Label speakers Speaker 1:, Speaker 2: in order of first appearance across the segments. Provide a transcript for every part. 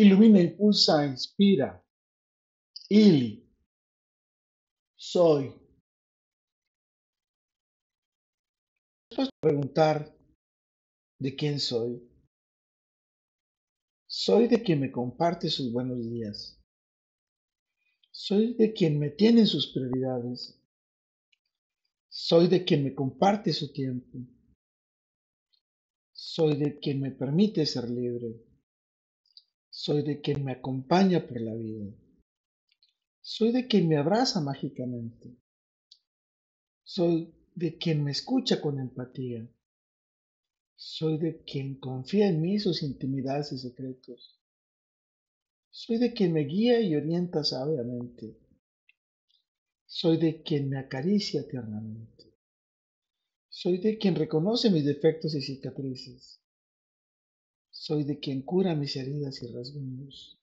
Speaker 1: Ilumina, impulsa, inspira. Ili. Soy. Después de preguntar de quién soy. Soy de quien me comparte sus buenos días. Soy de quien me tiene en sus prioridades. Soy de quien me comparte su tiempo. Soy de quien me permite ser libre. Soy de quien me acompaña por la vida. Soy de quien me abraza mágicamente. Soy de quien me escucha con empatía. Soy de quien confía en mí sus intimidades y secretos. Soy de quien me guía y orienta sabiamente. Soy de quien me acaricia tiernamente. Soy de quien reconoce mis defectos y cicatrices. Soy de quien cura mis heridas y rasguños.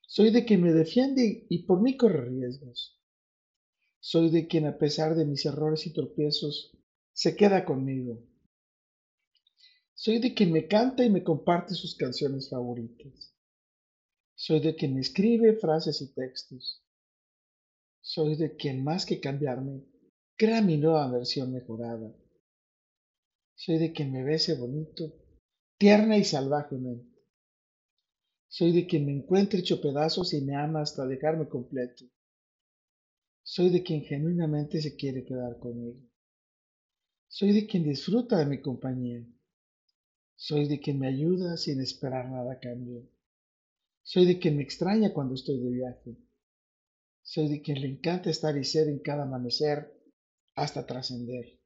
Speaker 1: Soy de quien me defiende y por mí corre riesgos. Soy de quien a pesar de mis errores y tropiezos se queda conmigo. Soy de quien me canta y me comparte sus canciones favoritas. Soy de quien me escribe frases y textos. Soy de quien más que cambiarme, crea mi nueva versión mejorada. Soy de quien me bese bonito tierna y salvajemente. Soy de quien me encuentra hecho pedazos y me ama hasta dejarme completo. Soy de quien genuinamente se quiere quedar conmigo. Soy de quien disfruta de mi compañía. Soy de quien me ayuda sin esperar nada a cambio. Soy de quien me extraña cuando estoy de viaje. Soy de quien le encanta estar y ser en cada amanecer hasta trascender.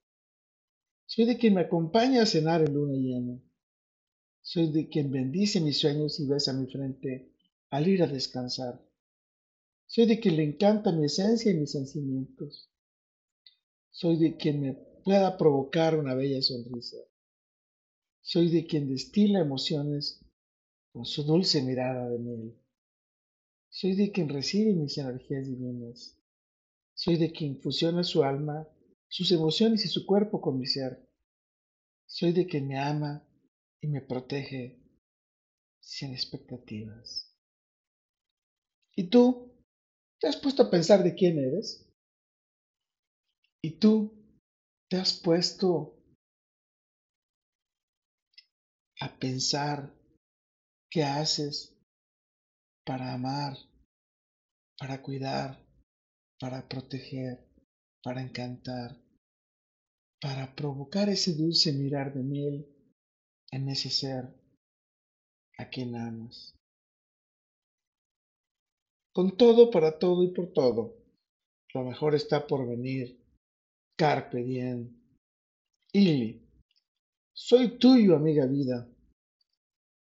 Speaker 1: Soy de quien me acompaña a cenar en luna llena. Soy de quien bendice mis sueños y besa mi frente al ir a descansar. Soy de quien le encanta mi esencia y mis sentimientos. Soy de quien me pueda provocar una bella sonrisa. Soy de quien destila emociones con su dulce mirada de miel. Soy de quien recibe mis energías divinas. Soy de quien fusiona su alma, sus emociones y su cuerpo con mi ser. Soy de quien me ama y me protege sin expectativas. ¿Y tú? ¿Te has puesto a pensar de quién eres? ¿Y tú te has puesto a pensar qué haces para amar, para cuidar, para proteger, para encantar, para provocar ese dulce mirar de miel en ese ser a quien amas. Con todo, para todo y por todo, lo mejor está por venir. Carpe diem. Ili, soy tuyo, amiga vida.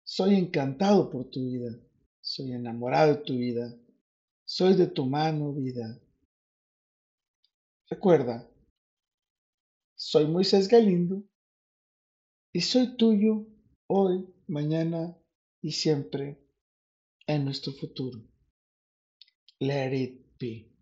Speaker 1: Soy encantado por tu vida. Soy enamorado de tu vida. Soy de tu mano, vida. Recuerda, soy Moisés Galindo y soy tuyo hoy, mañana y siempre en nuestro futuro. Let it.